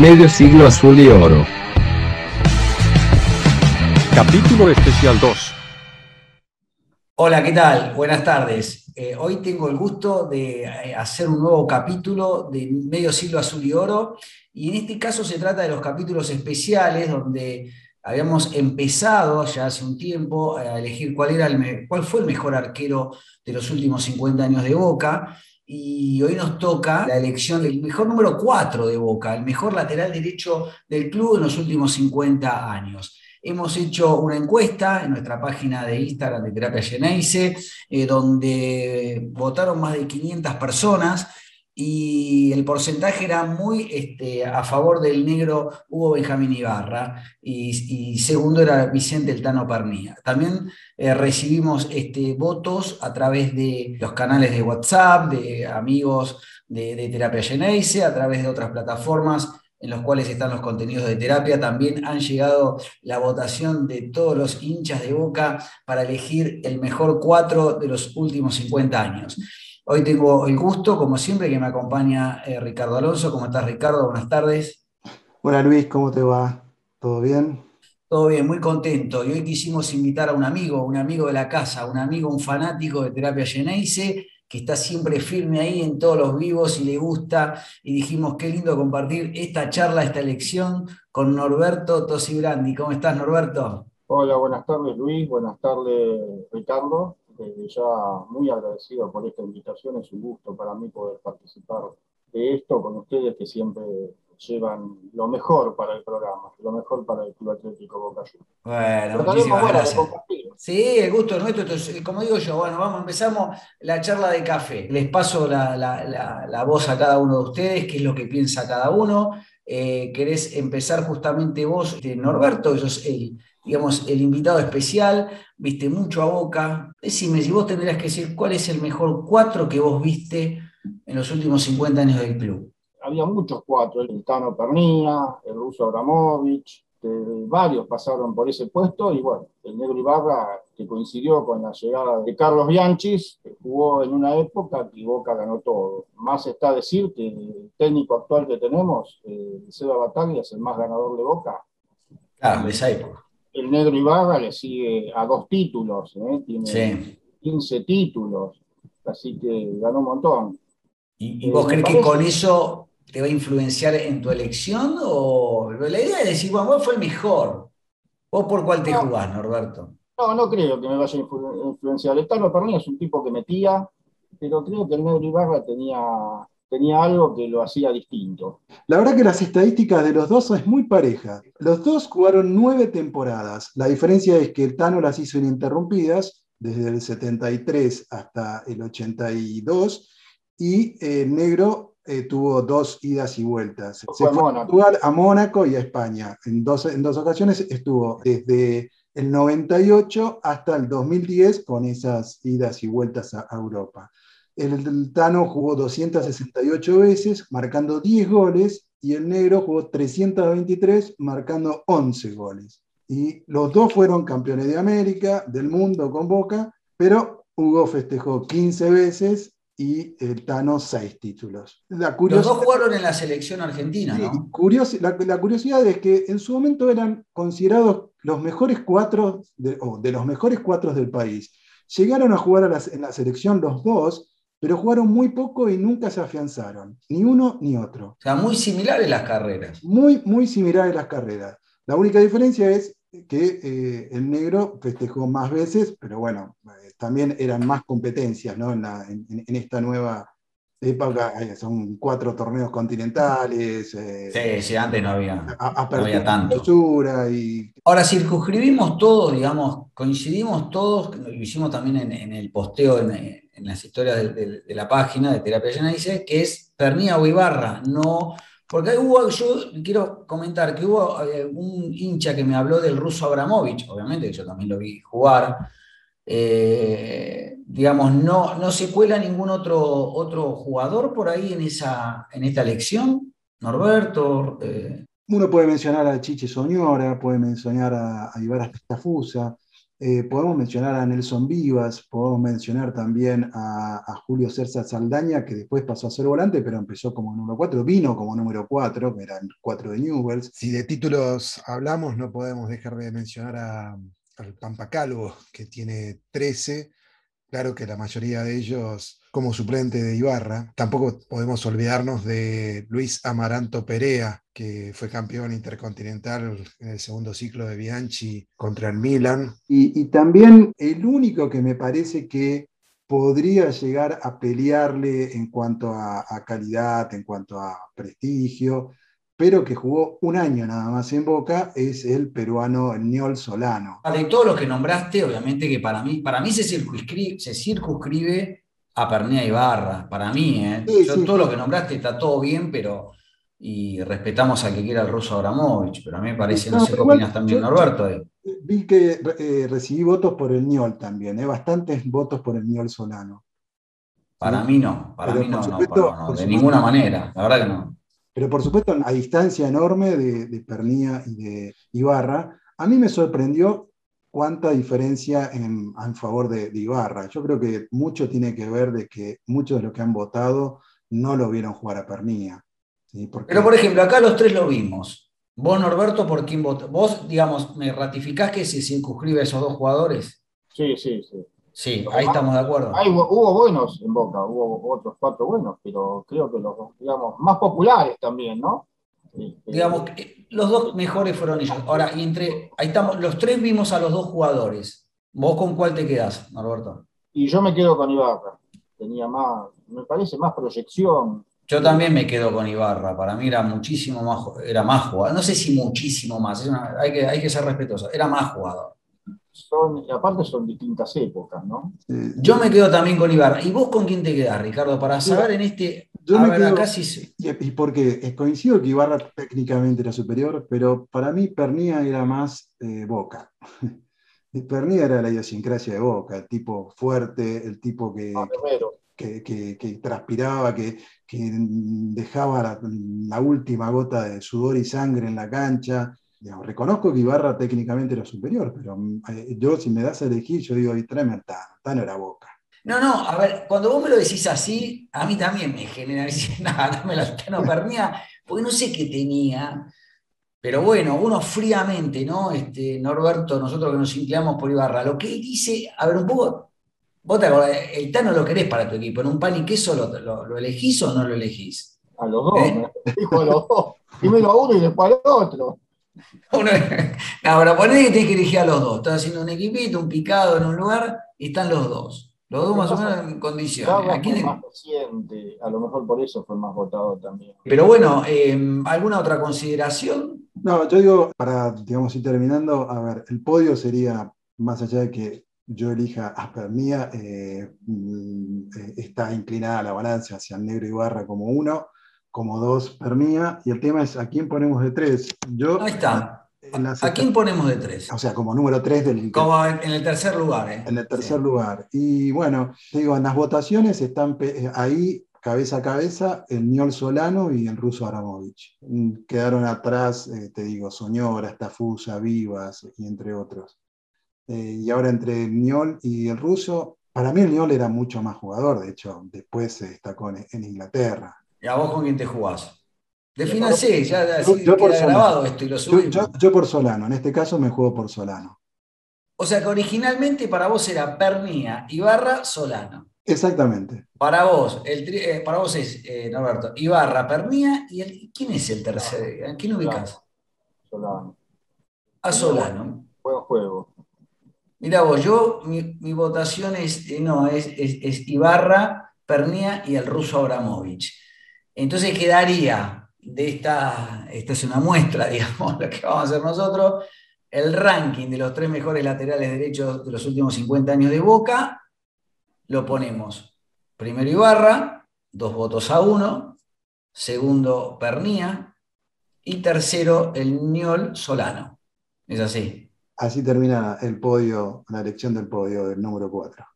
Medio siglo azul y oro. Capítulo especial 2. Hola, ¿qué tal? Buenas tardes. Eh, hoy tengo el gusto de eh, hacer un nuevo capítulo de Medio siglo azul y oro. Y en este caso se trata de los capítulos especiales donde habíamos empezado ya hace un tiempo a elegir cuál, era el, cuál fue el mejor arquero de los últimos 50 años de Boca. Y hoy nos toca la elección del mejor número 4 de Boca, el mejor lateral derecho del club en los últimos 50 años. Hemos hecho una encuesta en nuestra página de Instagram de Terapia Geneise, eh, donde votaron más de 500 personas y el porcentaje era muy este, a favor del negro Hugo Benjamín Ibarra y, segundo era Vicente El Tano Pernía. También eh, recibimos este, votos a través de los canales de WhatsApp, de amigos de, Terapia Geneise, a través de otras plataformas en los cuales están los contenidos de terapia. También han llegado la votación de todos los hinchas de Boca para elegir el mejor cuatro de los últimos 50 años. Hoy tengo el gusto, como siempre, que me acompaña eh, Ricardo Alonso. ¿Cómo estás, Ricardo? Buenas tardes. Hola, Luis, ¿cómo te va? ¿Todo bien? Todo bien, muy contento. Y hoy quisimos invitar a un amigo, un amigo de la casa, un amigo, un fanático de Terapia Geneise, que está siempre firme ahí en todos los vivos y le gusta. Y dijimos, qué lindo compartir esta charla, esta lección con Norberto Tosibrandi. ¿Cómo estás, Norberto? Hola, buenas tardes, Luis. Buenas tardes, Ricardo desde ya muy agradecido por esta invitación. Es un gusto para mí poder participar de esto con ustedes que siempre llevan lo mejor para el programa, lo mejor para el Club Atlético Boca Juniors. Bueno, muchísimas gracias. Sí, el gusto es nuestro. Entonces, como digo yo, bueno, vamos, empezamos la charla de café. Les paso la, la, la, voz a cada uno de ustedes, qué es lo que piensa cada uno. Eh, ¿Querés empezar justamente vos, este, Norberto? Eso es el, digamos, el invitado especial, viste mucho a Boca. Decime, si vos tendrías que decir cuál es el mejor cuatro que vos viste en los últimos 50 años del club. Había muchos cuatro, el Tano Pernía, el ruso Abramovich, varios pasaron por ese puesto y bueno, el negro Ibarra, que coincidió con la llegada de Carlos Bianchis, que jugó en una época que Boca ganó todo. Más está decir que el técnico actual que tenemos, eh, Seba Bataglia, es el más ganador de Boca. Claro, de esa época el negro Ibarra le sigue a dos títulos, ¿eh? tiene 15 títulos, así que ganó un montón. ¿Y, vos eh, crees que con eso te va a influenciar en tu elección? O la idea es decir, bueno, vos fue el mejor. ¿Vos por cuál te jugás, Norberto? No, no creo que me vaya a influenciar. El Tano para mí es un tipo que metía, pero creo que el negro Ibarra tenía tenía algo que lo hacía distinto. La verdad que las estadísticas de los dos es muy pareja. Los dos jugaron nueve temporadas. La diferencia es que el Tano las hizo ininterrumpidas desde el 73 hasta el 82 y el Negro eh, tuvo dos idas y vueltas. Se fue a, a Mónaco y a España. En dos, en dos ocasiones estuvo desde el 98 hasta el 2010 con esas idas y vueltas a Europa. El Tano jugó 268 veces, marcando 10 goles, y el Negro jugó 323, marcando 11 goles. Y los dos fueron campeones de América, del mundo con Boca, pero Hugo festejó 15 veces y el Tano 6 títulos. los dos jugaron en la selección argentina, ¿no? la, curiosidad es que en su momento eran considerados los mejores cuatro de, de los mejores cuatro del país. Llegaron a jugar en la selección los dos, pero jugaron muy poco y nunca se afianzaron, ni uno ni otro. O sea, muy similares las carreras. Muy, muy similares las carreras. La única diferencia es que eh, el negro festejó más veces, pero bueno, eh, también eran más competencias ¿no? en, esta nueva época. Eh, son cuatro torneos continentales. sí, sí, antes no había, no había tanto. Y... Ahora, circunscribimos todos, digamos, coincidimos todos, lo hicimos también en, en el posteo en, en las historias de, la página de Terapia Llena, dice que es Pernía o Ibarra, no. Porque hubo, yo quiero comentar que hubo eh, un hincha que me habló del ruso Abramovich, obviamente que yo también lo vi jugar. Eh, digamos, no, no se cuela ningún otro, otro jugador por ahí en, esa, en esta elección, Norberto. Eh. Uno puede mencionar a Chiche Soñora, puede mencionar a, a Ibarra Pestafusa, Eh, podemos mencionar a Nelson Vivas, podemos mencionar también a, a, Julio César Saldaña, que después pasó a ser volante, pero empezó como número 4, vino como número 4, que era el 4 de Newells. Si de títulos hablamos, no podemos dejar de mencionar a, al Pampa Calvo, que tiene 13. Claro que la mayoría de ellos como suplente de Ibarra. Tampoco podemos olvidarnos de Luis Amaranto Perea, que fue campeón intercontinental en el segundo ciclo de Bianchi contra el Milan. Y, también el único que me parece que podría llegar a pelearle en cuanto a, calidad, en cuanto a prestigio, pero que jugó un año nada más en Boca, es el peruano Niol Solano. De todos los que nombraste, obviamente que para mí, para mí se circunscribe, se circunscribe a Pernía Ibarra, para mí, ¿eh? Sí, Yo, sí. todo lo que nombraste está todo bien, pero. Y respetamos a que quiera el ruso Abramovich, pero a mí me parece, no, No, sé qué opinas también, yo- Norberto. Vi que eh, recibí votos por el Niol también, ¿eh? bastantes votos por el Niol Solano. Para mí no, para Pero mí no, no, para- de supuesto- ninguna manera, la verdad que no. Pero por supuesto, a distancia enorme de, de Pernía y de Ibarra, a mí me sorprendió cuánta diferencia en, en favor de, de Ibarra. Yo creo que mucho tiene que ver de que muchos de los que han votado no lo vieron jugar a Pernía. ¿sí? Porque- Pero por ejemplo, acá los tres lo vimos. Vos, Norberto, ¿por quién votó? Vos, digamos, ¿me ratificás que se circunscribe a esos dos jugadores? Sí, sí, sí. Sí, ahí estamos de acuerdo. Hay- hubo buenos en Boca, hubo otros cuatro buenos, pero creo que los, digamos, más populares también, ¿no? Digamos, que los dos mejores fueron ellos. Ahora, y entre, ahí estamos, los tres vimos a los dos jugadores. ¿Vos con cuál te quedás, Norberto? Y yo me quedo con Ibarra. Tenía más, me parece más proyección. Yo también me quedo con Ibarra. Para mí era muchísimo más, era más jugador. No sé si muchísimo más, una- hay, que, hay que ser respetuoso. Era más jugador. Son, y aparte son distintas épocas, ¿no? Yo me quedo también con Ibarra. ¿Y vos con quién te quedás, Ricardo? Para saber en este. Yo a me ver, quedo- acá sí se- Y, y porque eh, coincido que Ibarra técnicamente era superior, pero para mí Pernía era más eh, Boca. Pernía era la idiosincrasia de Boca, el tipo fuerte, el tipo que, Ah, que, que- que transpiraba, que, que dejaba la, la última gota de sudor y sangre en la cancha. Digamos, reconozco que Ibarra técnicamente era superior, pero eh, yo si me das a elegir, yo digo, y tráeme al Tano, Tano era Boca. No, no, a ver, cuando vos me lo decís así, a mí también me genera, nada, dame la Tano Pernía, porque no sé qué tenía, pero bueno, uno fríamente, ¿no? Este, Norberto, nosotros que nos inclinamos por Ibarra, lo que él dice, a ver, un poco, vos te acordás, el Tano lo querés para tu equipo, en un pan y queso lo, lo- lo elegís o no lo elegís. A los dos, ¿Eh? me dijo a los dos. Primero a uno y después al otro. Uno- ahora ponés que tenés que elegir a los dos, estás haciendo un equipito, un picado en un lugar, y están los dos. Los dos más o menos en condiciones. Ibarra ¿A quién- fue más reciente, a lo mejor por eso fue más votado también. Pero bueno, eh, ¿alguna otra consideración? No, yo digo, para, digamos, ir terminando, a ver, el podio sería, más allá de que yo elija a Pernía, eh, mm, eh, está inclinada la balanza hacia el negro Ibarra como uno, como dos Pernía, y el tema es a quién ponemos de tres. Yo, Ahí está. ¿A quién ponemos de tres? O sea, como número tres del Como en en el tercer lugar. ¿eh? en el tercer Sí. lugar. Y bueno, te digo, en las votaciones están eh, ahí cabeza a cabeza el Niol Solano y el ruso Aramovich. Mm, Quedaron atrás, eh, te digo, Soñora, Tafusa, Vivas y entre otros. Eh, y ahora entre el Niol y el ruso, para mí el Niol era mucho más jugador, de hecho, después se destacó en, en Inglaterra. ¿Y a vos con quién te jugás? Defínanse, ya ya, Yo- por grabado esto y lo Yo, subimos. yo- yo por Solano, en este caso me juego por Solano. O sea que originalmente para vos era Pernía, Ibarra, Solano. Exactamente. Para vos, el tri- eh, para vos es, eh, Norberto, Ibarra, Pernía, y el, ¿quién es el tercer? ¿A quién ubicás? Solano. A Solano. Buen juego. Mira vos, yo, mi, mi votación es, eh, no, es, es- es Ibarra, Pernía y el ruso Abramovich. Entonces quedaría de esta, esta es una muestra, digamos, lo que vamos a hacer nosotros, el ranking de los tres mejores laterales derechos de los últimos 50 años de Boca, lo ponemos primero Ibarra, dos votos a uno, segundo Pernía y tercero el Niol Solano. Es así. Así termina el podio, la elección del podio del número 4.